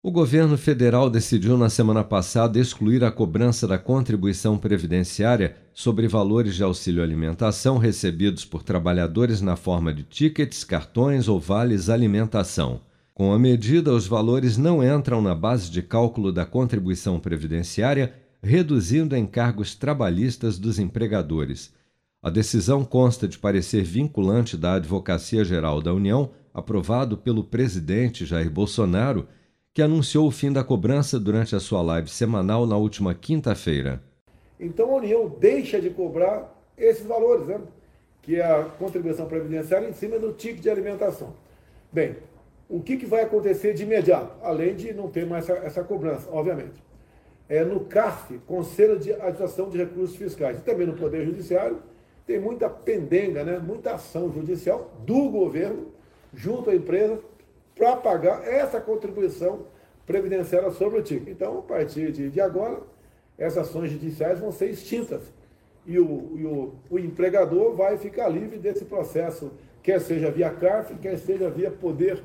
O governo federal decidiu na semana passada excluir a cobrança da contribuição previdenciária sobre valores de auxílio alimentação recebidos por trabalhadores na forma de tickets, cartões ou vales alimentação. Com a medida, os valores não entram na base de cálculo da contribuição previdenciária, reduzindo encargos trabalhistas dos empregadores. A decisão consta de parecer vinculante da Advocacia Geral da União, aprovado pelo presidente Jair Bolsonaro que anunciou o fim da cobrança durante a sua live semanal na última quinta-feira. Então a União deixa de cobrar esses valores, né? que é a contribuição previdenciária em cima do ticket de alimentação. Bem, o que, que vai acontecer de imediato, além de não ter mais essa, essa cobrança, obviamente? É no CARF, Conselho de Administração de Recursos Fiscais, e também no Poder Judiciário, tem muita pendenga, né? muita ação judicial do governo junto à empresa para pagar essa contribuição previdenciária sobre o TIC. Então, a partir de, agora, essas ações judiciais vão ser extintas e, o, e o, o, empregador vai ficar livre desse processo, quer seja via CARF, quer seja via Poder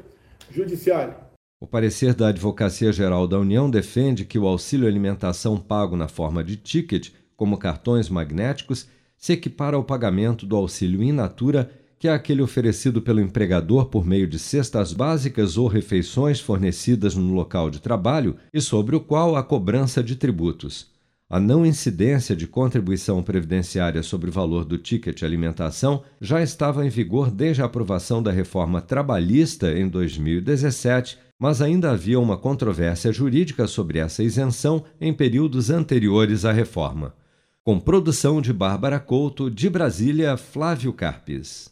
Judiciário. O parecer da Advocacia Geral da União defende que o auxílio alimentação pago na forma de ticket, como cartões magnéticos, se equipara ao pagamento do auxílio in natura que é aquele oferecido pelo empregador por meio de cestas básicas ou refeições fornecidas no local de trabalho e sobre o qual há cobrança de tributos. A não incidência de contribuição previdenciária sobre o valor do ticket alimentação já estava em vigor desde a aprovação da reforma trabalhista em 2017, mas ainda havia uma controvérsia jurídica sobre essa isenção em períodos anteriores à reforma. Com produção de Bárbara Couto, de Brasília, Flávio Carpes.